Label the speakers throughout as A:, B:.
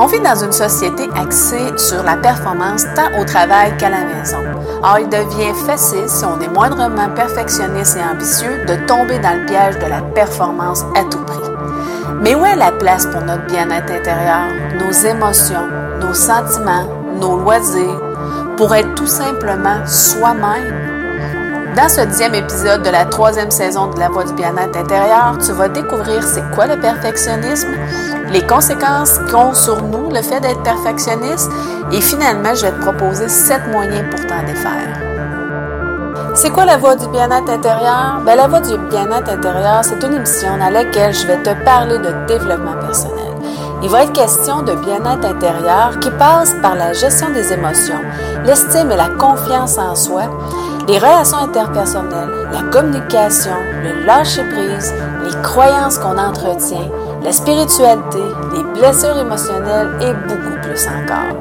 A: On vit dans une société axée sur la performance tant au travail qu'à la maison. Or, il devient facile, si on est moindrement perfectionniste et ambitieux, de tomber dans le piège de la performance à tout prix. Mais où est la place pour notre bien-être intérieur, nos émotions, nos sentiments, nos loisirs, pour être tout simplement soi-même? Dans ce dixième épisode de la troisième saison de La Voix du bien-être intérieur, tu vas découvrir c'est quoi le perfectionnisme, les conséquences qu'ont sur nous le fait d'être perfectionniste et finalement, je vais te proposer sept moyens pour t'en défaire. C'est quoi la voix du bien-être intérieur? Ben, la voix du bien-être intérieur, c'est une émission dans laquelle je vais te parler de développement personnel. Il va être question de bien-être intérieur qui passe par la gestion des émotions, l'estime et la confiance en soi, les relations interpersonnelles, la communication, le lâcher-prise, les croyances qu'on entretient, la spiritualité, les blessures émotionnelles et beaucoup plus encore.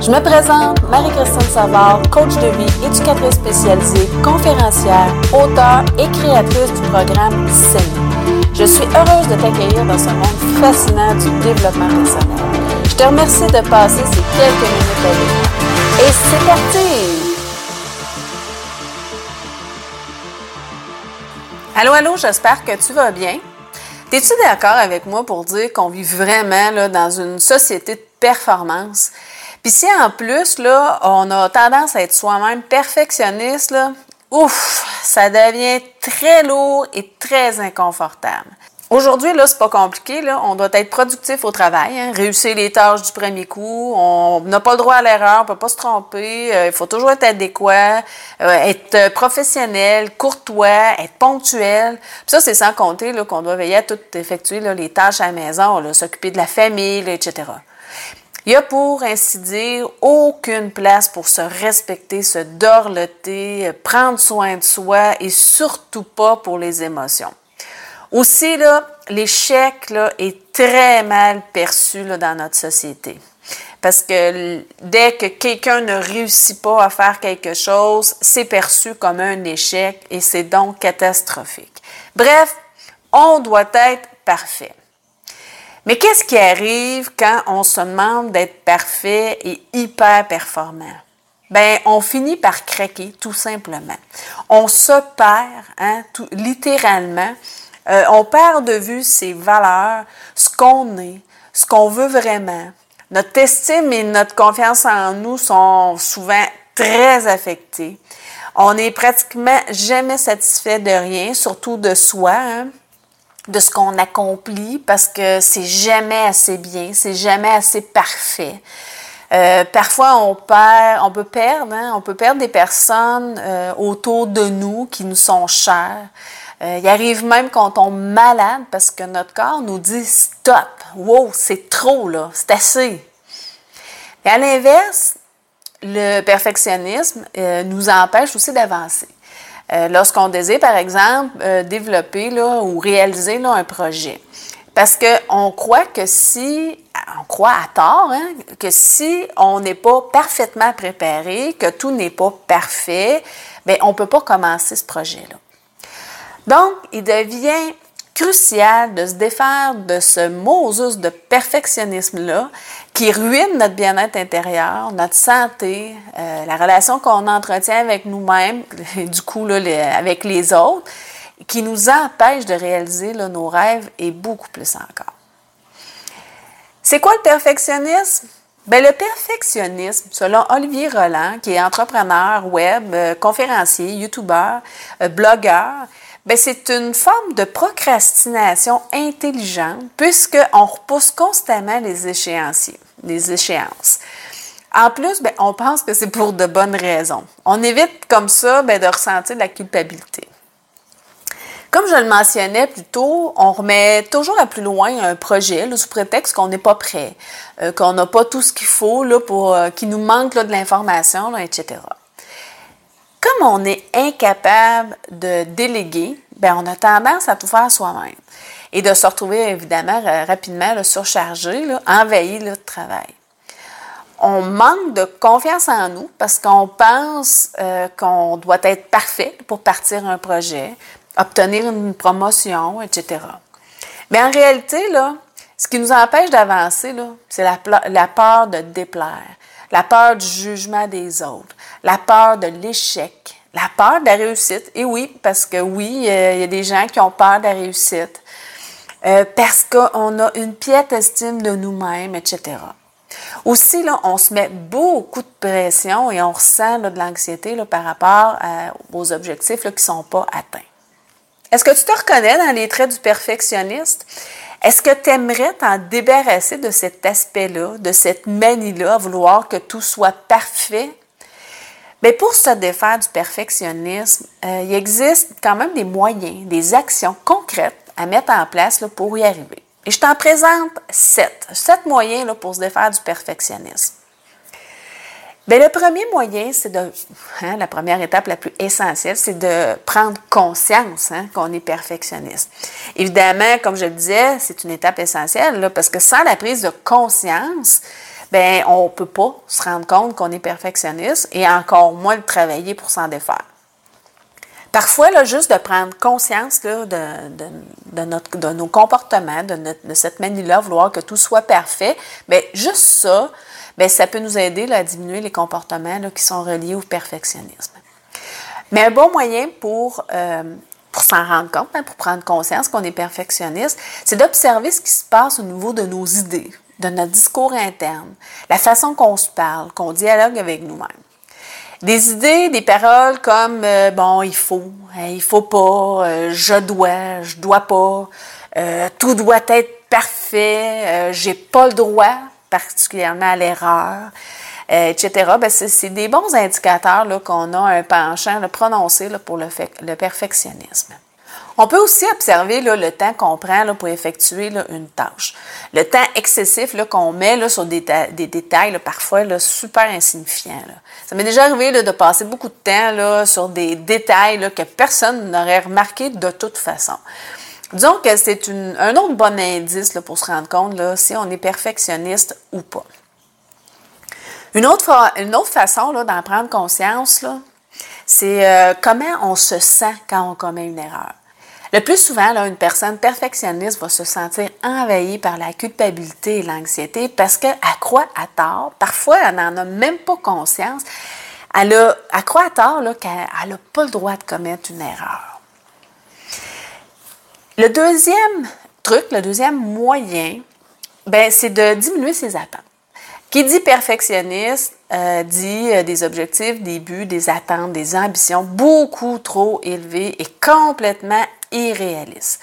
A: Je me présente, Marie-Christine Savard, coach de vie, éducatrice spécialisée, conférencière, auteure et créatrice du programme SEMI. Je suis heureuse de t'accueillir dans ce monde fascinant du développement personnel. Je te remercie de passer ces quelques minutes avec moi. Et c'est parti! Allô, allô, j'espère que tu vas bien. Es-tu d'accord avec moi pour dire qu'on vit vraiment là, dans une société de performance? Puis si en plus, là, on a tendance à être soi-même perfectionniste, ouf, ça devient très lourd et très inconfortable. Aujourd'hui, là, c'est pas compliqué. Là. On doit être productif au travail, hein, réussir les tâches du premier coup. On n'a pas le droit à l'erreur, on peut pas se tromper. Euh, il faut toujours être adéquat, euh, être professionnel, courtois, être ponctuel. Puis ça, c'est sans compter là, qu'on doit veiller à tout effectuer là, les tâches à la maison, s'occuper de la famille, etc. Il y a pour ainsi dire aucune place pour se respecter, se dorloter, prendre soin de soi et surtout pas pour les émotions. Aussi, l'échec est très mal perçu dans notre société. Parce que dès que quelqu'un ne réussit pas à faire quelque chose, c'est perçu comme un échec et c'est donc catastrophique. Bref, on doit être parfait. Mais qu'est-ce qui arrive quand on se demande d'être parfait et hyper performant? Ben, on finit par craquer, tout simplement. On se perd, hein, littéralement, euh, on perd de vue ses valeurs, ce qu'on est, ce qu'on veut vraiment. Notre estime et notre confiance en nous sont souvent très affectées. On n'est pratiquement jamais satisfait de rien, surtout de soi, hein, de ce qu'on accomplit, parce que c'est jamais assez bien, c'est jamais assez parfait. Euh, parfois, on perd, on peut perdre, hein, on peut perdre des personnes euh, autour de nous qui nous sont chères. Euh, il arrive même qu'on tombe malade parce que notre corps nous dit stop, wow, c'est trop là, c'est assez. Et à l'inverse, le perfectionnisme euh, nous empêche aussi d'avancer. Euh, lorsqu'on désire, par exemple, développer là, ou réaliser là, un projet. Parce qu'on croit que si, on croit à tort, hein, que si on n'est pas parfaitement préparé, que tout n'est pas parfait, bien, on ne peut pas commencer ce projet-là. Donc, il devient crucial de se défaire de ce Moses de perfectionnisme-là qui ruine notre bien-être intérieur, notre santé, euh, la relation qu'on entretient avec nous-mêmes, du coup là, avec les autres, qui nous empêche de réaliser nos rêves et beaucoup plus encore. C'est quoi le perfectionnisme? Bien, le perfectionnisme, selon Olivier Roland, qui est entrepreneur web, euh, conférencier, youtubeur, euh, blogueur, c'est une forme de procrastination intelligente puisqu'on repousse constamment les échéanciers, les échéances. En plus, ben, on pense que c'est pour de bonnes raisons. On évite comme ça ben, de ressentir de la culpabilité. Comme je le mentionnais plus tôt, on remet toujours à plus loin un projet sous prétexte qu'on n'est pas prêt, euh, qu'on n'a pas tout ce qu'il faut, pour, euh, qu'il nous manque de l'information, etc comme on est incapable de déléguer, ben on a tendance à tout faire soi-même et de se retrouver évidemment rapidement surchargé, envahi de travail. On manque de confiance en nous parce qu'on pense euh, qu'on doit être parfait pour partir un projet, obtenir une promotion, etc. Mais en réalité, là, Ce qui nous empêche d'avancer, c'est la peur de déplaire, la peur du jugement des autres, la peur de l'échec, la peur de la réussite. Et oui, parce que oui, euh, il y a des gens qui ont peur de la réussite. Euh, parce qu'on a une piètre estime de nous-mêmes, etc. Aussi, là, on se met beaucoup de pression et on ressent de l'anxiété par rapport aux objectifs qui ne sont pas atteints. Est-ce que tu te reconnais dans les traits du perfectionniste? Est-ce que tu aimerais t'en débarrasser de cet aspect-là, de cette manie-là, à vouloir que tout soit parfait? Bien, pour se défaire du perfectionnisme, euh, il existe quand même des moyens, des actions concrètes à mettre en place pour y arriver. Et je t'en présente sept. Sept moyens pour se défaire du perfectionnisme. Bien, le premier moyen, c'est de. Hein, la première étape la plus essentielle, c'est de prendre conscience hein, qu'on est perfectionniste. Évidemment, comme je le disais, c'est une étape essentielle parce que sans la prise de conscience, ben on peut pas se rendre compte qu'on est perfectionniste et encore moins le travailler pour s'en défaire. Parfois, là, juste de prendre conscience là, de, de, notre, de nos comportements, de, notre, de cette manie-là, vouloir que tout soit parfait, bien, juste ça, bien, ça peut nous aider là, à diminuer les comportements là, qui sont reliés au perfectionnisme. Mais un bon moyen pour, euh, pour s'en rendre compte, hein, pour prendre conscience qu'on est perfectionniste, c'est d'observer ce qui se passe au niveau de nos idées, de notre discours interne, la façon qu'on se parle, qu'on dialogue avec nous-mêmes. Des idées, des paroles comme euh, bon, il faut, hein, il faut pas, euh, je dois, je dois pas, euh, tout doit être parfait, j'ai pas le droit, particulièrement à l'erreur, etc. Ben, c'est des bons indicateurs qu'on a un penchant prononcé là, pour le, le perfectionnisme. On peut aussi observer le temps qu'on prend pour effectuer une tâche. Le temps excessif qu'on met sur des, détails parfois super insignifiants. Ça m'est déjà arrivé de passer beaucoup de temps sur des détails que personne n'aurait remarqué de toute façon. Disons que c'est un autre bon indice pour se rendre compte si on est perfectionniste ou pas. Une autre, façon d'en prendre conscience, c'est euh, comment on se sent quand on commet une erreur. Le plus souvent, une personne perfectionniste va se sentir envahie par la culpabilité et l'anxiété parce qu'elle croit à tort. Parfois, elle n'en a même pas conscience. Elle, a, croit à tort qu'elle n'a pas le droit de commettre une erreur. Le deuxième truc, le deuxième moyen, ben, c'est de diminuer ses attentes. Qui dit perfectionniste euh, dit euh, des objectifs, des buts, des attentes, des ambitions beaucoup trop élevées et complètement irréaliste.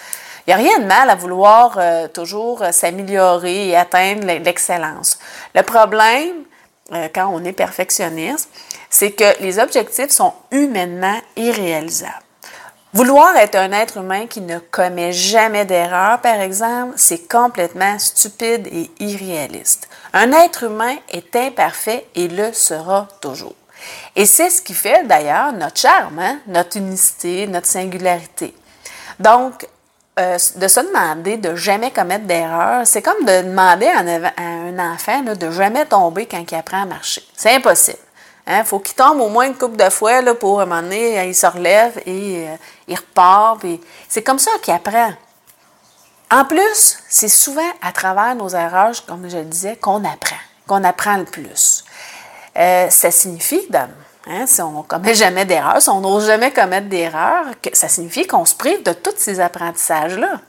A: Il n'y a rien de mal à vouloir euh, toujours euh, s'améliorer et atteindre l'excellence. Le problème, euh, quand on est perfectionniste, c'est que les objectifs sont humainement irréalisables. Vouloir être un être humain qui ne commet jamais d'erreur, par exemple, c'est complètement stupide et irréaliste. Un être humain est imparfait et le sera toujours. Et c'est ce qui fait d'ailleurs notre charme, hein, notre unicité, notre singularité. Donc, euh, de se demander de jamais commettre d'erreur, c'est comme de demander à un, enfant de jamais tomber quand il apprend à marcher. C'est impossible. Il hein? faut qu'il tombe au moins une couple de fois pour un moment donné, il se relève et euh, il repart. C'est comme ça qu'il apprend. En plus, c'est souvent à travers nos erreurs, comme je le disais, qu'on apprend, qu'on apprend le plus. Euh, ça signifie, Hein, si on ne commet jamais d'erreurs, si on n'ose jamais commettre d'erreurs, ça signifie qu'on se prive de tous ces apprentissages-là.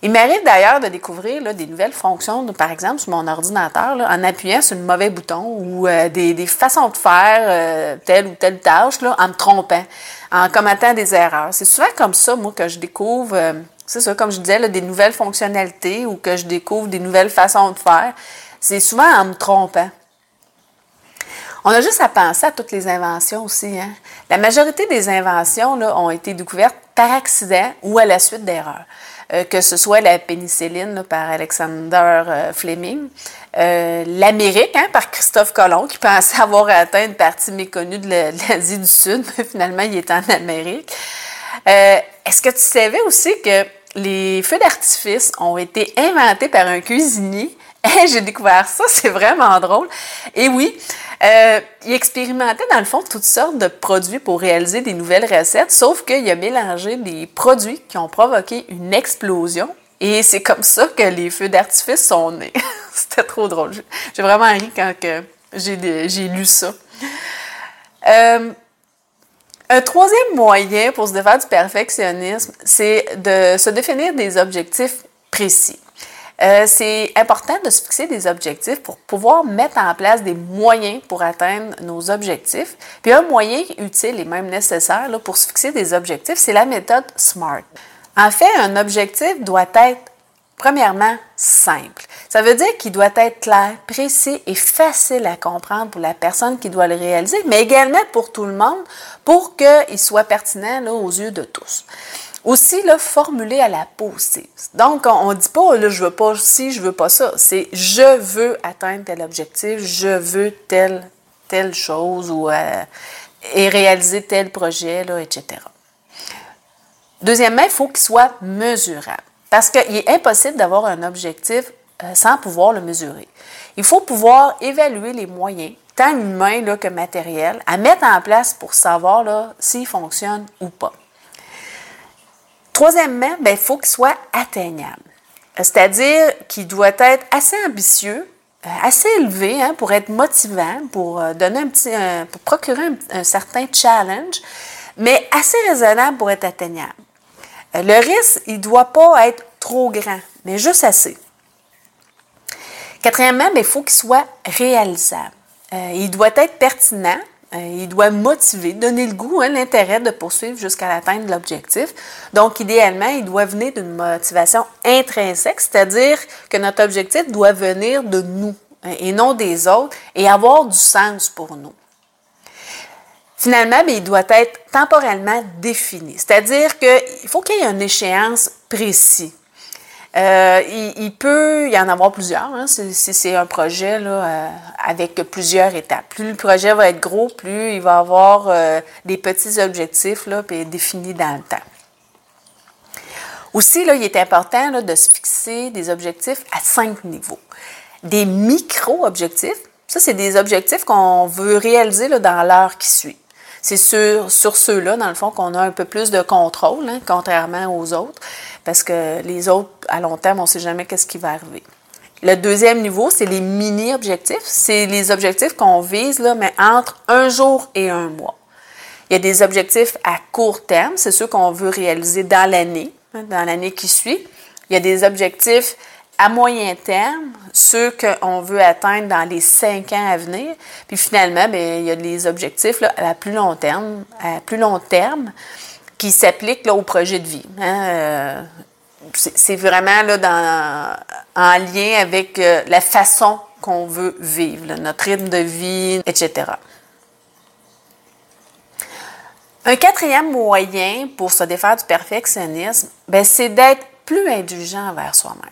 A: Il m'arrive d'ailleurs de découvrir des nouvelles fonctions, par exemple, sur mon ordinateur, en appuyant sur le mauvais bouton ou euh, des, façons de faire euh, telle ou telle tâche en me trompant, en commettant des erreurs. C'est souvent comme ça, moi, que je découvre, euh, c'est ça, comme je disais, des nouvelles fonctionnalités ou que je découvre des nouvelles façons de faire. C'est souvent en me trompant. On a juste à penser à toutes les inventions aussi. Hein. La majorité des inventions ont été découvertes par accident ou à la suite d'erreurs. Euh, que ce soit la pénicilline par Alexander euh, Fleming, euh, l'Amérique hein, par Christophe Colomb qui pensait avoir atteint une partie méconnue de l'Asie du Sud, mais finalement il est en Amérique. Est-ce que tu savais aussi que les feux d'artifice ont été inventés par un cuisinier j'ai découvert ça, c'est vraiment drôle. Et oui, euh, il expérimentait dans le fond toutes sortes de produits pour réaliser des nouvelles recettes, sauf qu'il a mélangé des produits qui ont provoqué une explosion Et c'est comme ça que les feux d'artifice sont nés. C'était trop drôle. J'ai vraiment ri quand j'ai lu ça. Euh, un troisième moyen pour se défaire du perfectionnisme, c'est de se définir des objectifs précis. Euh, c'est important de se fixer des objectifs pour pouvoir mettre en place des moyens pour atteindre nos objectifs. Puis un moyen utile et même nécessaire pour se fixer des objectifs, c'est la méthode SMART. En fait, un objectif doit être premièrement simple. Ça veut dire qu'il doit être clair, précis et facile à comprendre pour la personne qui doit le réaliser, mais également pour tout le monde pour qu'il soit pertinent aux yeux de tous. Aussi, là, formuler à la positive. Donc, on ne dit pas, là, je veux pas ci, je veux pas ça. C'est je veux atteindre tel objectif, je veux telle, telle chose ou, euh, et réaliser tel projet, etc. Deuxièmement, il faut qu'il soit mesurable. Parce qu'il est impossible d'avoir un objectif euh, sans pouvoir le mesurer. Il faut pouvoir évaluer les moyens, tant humains que matériels, à mettre en place pour savoir s'il fonctionne ou pas. Troisièmement, ben, il faut qu'il soit atteignable. C'est-à-dire qu'il doit être assez ambitieux, euh, assez élevé hein, pour être motivant, pour euh, donner un petit, pour procurer un, certain challenge, mais assez raisonnable pour être atteignable. Le risque, il ne doit pas être trop grand, mais juste assez. Quatrièmement, ben, il faut qu'il soit réalisable. Euh, il doit être pertinent, euh, il doit motiver, donner le goût, hein, l'intérêt de poursuivre jusqu'à l'atteinte de l'objectif. Donc, idéalement, il doit venir d'une motivation intrinsèque, c'est-à-dire que notre objectif doit venir de nous hein, et non des autres et avoir du sens pour nous. Finalement, il doit être temporellement défini, c'est-à-dire qu'il faut qu'il y ait une échéance précise. Euh, il, peut y en avoir plusieurs, hein, si, c'est un projet euh, avec plusieurs étapes. Plus le projet va être gros, plus il va avoir euh, des petits objectifs là, puis définis dans le temps. Aussi, là, il est important de se fixer des objectifs à cinq niveaux. Des micro-objectifs, ça, c'est des objectifs qu'on veut réaliser dans l'heure qui suit. C'est sur, sur ceux-là, dans le fond, qu'on a un peu plus de contrôle, hein, contrairement aux autres, parce que les autres, à long terme, on ne sait jamais qu'est-ce qui va arriver. Le deuxième niveau, c'est les mini-objectifs. C'est les objectifs qu'on vise, là, mais entre un jour et un mois. Il y a des objectifs à court terme, c'est ceux qu'on veut réaliser dans l'année, hein, dans l'année qui suit. Il y a des objectifs à moyen terme, ceux qu'on veut atteindre dans les cinq ans à venir. Puis finalement, bien, il y a des objectifs à plus long terme, à plus long terme qui s'appliquent au projet de vie. Hein. Euh, c'est vraiment là, en lien avec euh, la façon qu'on veut vivre, notre rythme de vie, etc. Un quatrième moyen pour se défaire du perfectionnisme, ben, c'est d'être plus indulgent envers soi-même.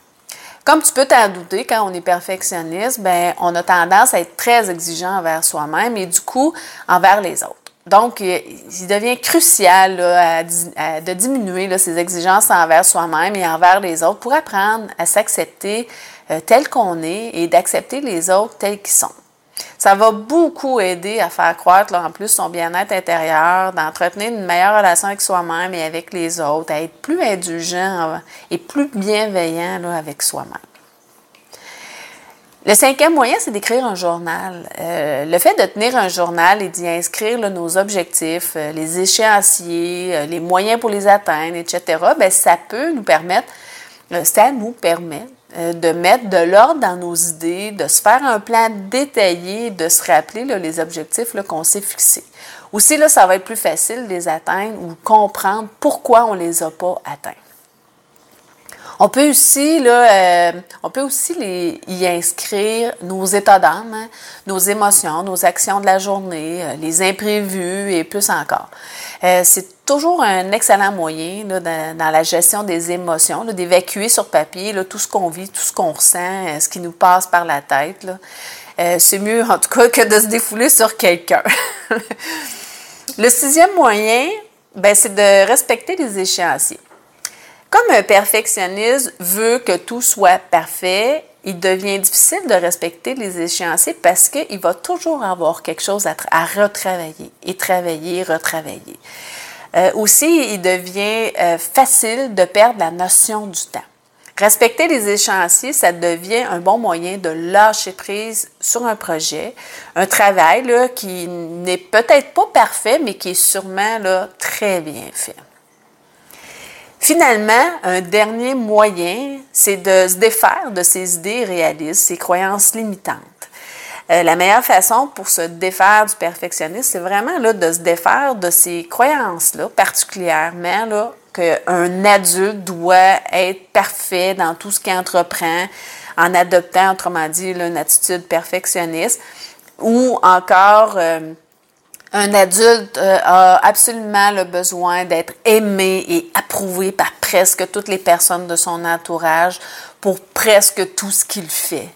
A: Comme tu peux t'en douter, quand on est perfectionniste, ben, on a tendance à être très exigeant envers soi-même et du coup envers les autres. Donc, il devient crucial de diminuer ses exigences envers soi-même et envers les autres pour apprendre à s'accepter euh, tel qu'on est et d'accepter les autres tels qu'ils sont. Ça va beaucoup aider à faire croître en plus son bien-être intérieur, d'entretenir une meilleure relation avec soi-même et avec les autres, à être plus indulgent et plus bienveillant avec soi-même. Le cinquième moyen, c'est d'écrire un journal. Euh, le fait de tenir un journal et d'y inscrire nos objectifs, euh, les échéanciers, euh, les moyens pour les atteindre, etc., ben, ça peut nous permettre, ça nous permet de mettre de l'ordre dans nos idées, de se faire un plan détaillé, de se rappeler les objectifs qu'on s'est fixés. Aussi, là, ça va être plus facile de les atteindre ou comprendre pourquoi on ne les a pas atteints. On peut aussi, là, euh, on peut aussi y inscrire nos états d'âme, hein, nos émotions, nos actions de la journée, euh, les imprévus et plus encore. Euh, c'est toujours un excellent moyen là, dans, la gestion des émotions, d'évacuer sur papier tout ce qu'on vit, tout ce qu'on ressent, ce qui nous passe par la tête. c'est mieux en tout cas que de se défouler sur quelqu'un. Le sixième moyen, ben, c'est de respecter les échéanciers. Comme un perfectionniste veut que tout soit parfait, il devient difficile de respecter les échéanciers parce qu'il va toujours avoir quelque chose à, retravailler et travailler, retravailler. Euh, aussi, il devient euh, facile de perdre la notion du temps. Respecter les échéanciers, ça devient un bon moyen de lâcher prise sur un projet, un travail qui n'est peut-être pas parfait, mais qui est sûrement très bien fait. Finalement, un dernier moyen, c'est de se défaire de ces idées réalistes, ces croyances limitantes. Euh, la meilleure façon pour se défaire du perfectionnisme, c'est vraiment là, de se défaire de ces croyances-là, particulièrement là, qu'un adulte doit être parfait dans tout ce qu'il entreprend en adoptant, autrement dit, une attitude perfectionniste, ou encore euh, un adulte euh, a absolument le besoin d'être aimé et approuvé par presque toutes les personnes de son entourage pour presque tout ce qu'il fait.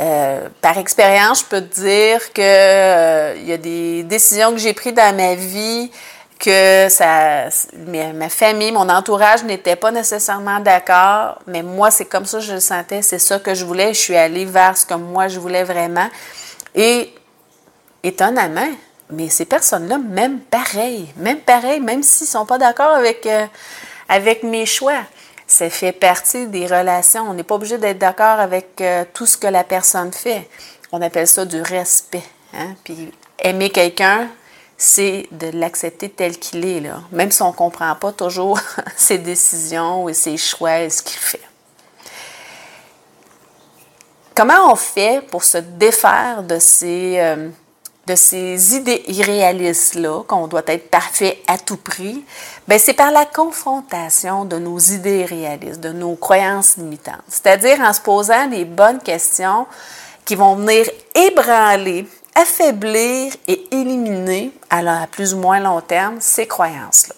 A: Euh, par expérience, je peux te dire que il y a des décisions que j'ai prises dans ma vie que ça, ma famille, mon entourage n'était pas nécessairement d'accord, mais moi, c'est comme ça que je le sentais, c'est ça que je voulais. Je suis allée vers ce que moi, je voulais vraiment. Et étonnamment, mais ces personnes-là, même pareil, même pareil, même s'ils ne sont pas d'accord avec, euh, avec mes choix, ça fait partie des relations. On n'est pas obligé d'être d'accord avec euh, tout ce que la personne fait. On appelle ça du respect. Hein? Puis aimer quelqu'un, c'est de l'accepter tel qu'il est, même si on ne comprend pas toujours ses décisions et ses choix et ce qu'il fait. Comment on fait pour se défaire de ces, euh, de ces idées irréalistes-là, qu'on doit être parfait à tout prix? Bien, c'est par la confrontation de nos idées réalistes, de nos croyances limitantes. C'est-à-dire en se posant les bonnes questions qui vont venir ébranler affaiblir et éliminer, à, plus ou moins long terme, ces croyances-là.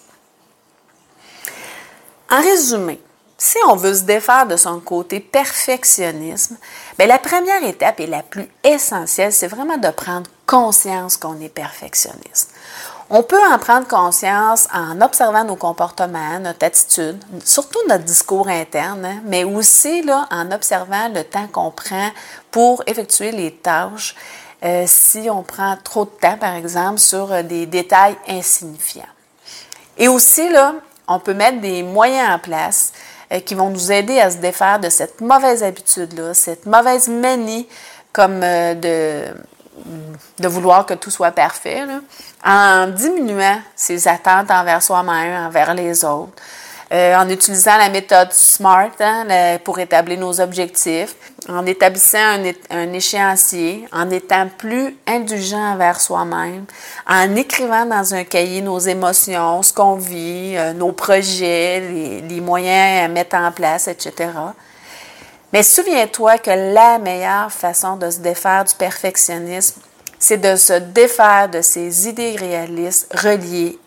A: En résumé, si on veut se défaire de son côté perfectionnisme, bien, la première étape et la plus essentielle, c'est vraiment de prendre conscience qu'on est perfectionniste. On peut en prendre conscience en observant nos comportements, notre attitude, surtout notre discours interne, hein, mais aussi là, en observant le temps qu'on prend pour effectuer les tâches euh, si on prend trop de temps, par exemple, sur euh, des détails insignifiants. Et aussi, là, on peut mettre des moyens en place qui vont nous aider à se défaire de cette mauvaise habitude-là, cette mauvaise manie comme de, de vouloir que tout soit parfait, en diminuant ses attentes envers soi-même, envers les autres, euh, en utilisant la méthode SMART hein, pour établir nos objectifs, en établissant un, échéancier, en étant plus indulgent envers soi-même, en écrivant dans un cahier nos émotions, ce qu'on vit, euh, nos projets, les, les, moyens à mettre en place, etc. Mais souviens-toi que la meilleure façon de se défaire du perfectionnisme, c'est de se défaire de ces idées réalistes reliées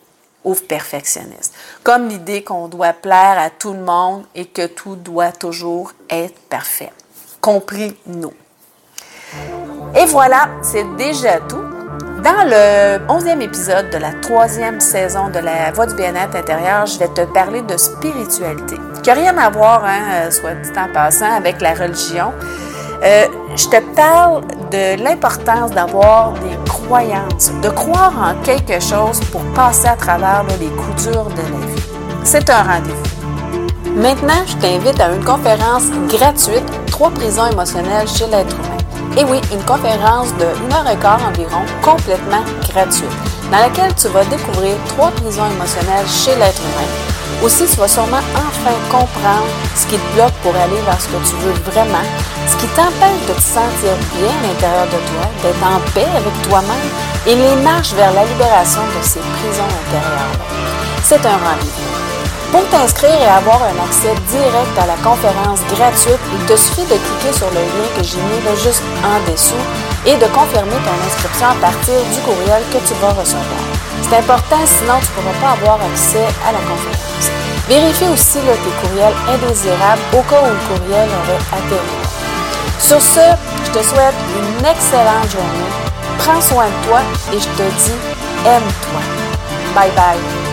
A: au perfectionniste. Comme l'idée qu'on doit plaire à tout le monde et que tout doit toujours être parfait, compris nous. Et voilà, c'est déjà tout. Dans le onzième épisode de la troisième saison de la Voix du bien-être intérieur, je vais te parler de spiritualité, qui n'a rien à voir, hein, euh, soit dit en passant, avec la religion. Euh, je te parle de l'importance d'avoir des croyances, de croire en quelque chose pour passer à travers les coups durs de la vie. C'est un rendez-vous. Maintenant, je t'invite à une conférence gratuite, Trois prisons émotionnelles chez l'être humain. Et oui, une conférence de 1 heure environ, complètement gratuite, dans laquelle tu vas découvrir trois prisons émotionnelles chez l'être humain aussi, tu vas sûrement enfin comprendre ce qui te bloque pour aller vers ce que tu veux vraiment, ce qui t'empêche de te sentir bien à l'intérieur de toi, d'être en paix avec toi-même et les marches vers la libération de ces prisons intérieures-là. C'est un rendez-vous. Pour t'inscrire et avoir un accès direct à la conférence gratuite, il te suffit de cliquer sur le lien que j'ai mis juste en dessous et de confirmer ton inscription à partir du courriel que tu vas recevoir. C'est important, sinon tu ne pourras pas avoir accès à la conférence. Vérifie aussi tes courriels indésirables au cas où le courriel aurait atterri. Sur ce, je te souhaite une excellente journée. Prends soin de toi et je te dis aime-toi. Bye bye.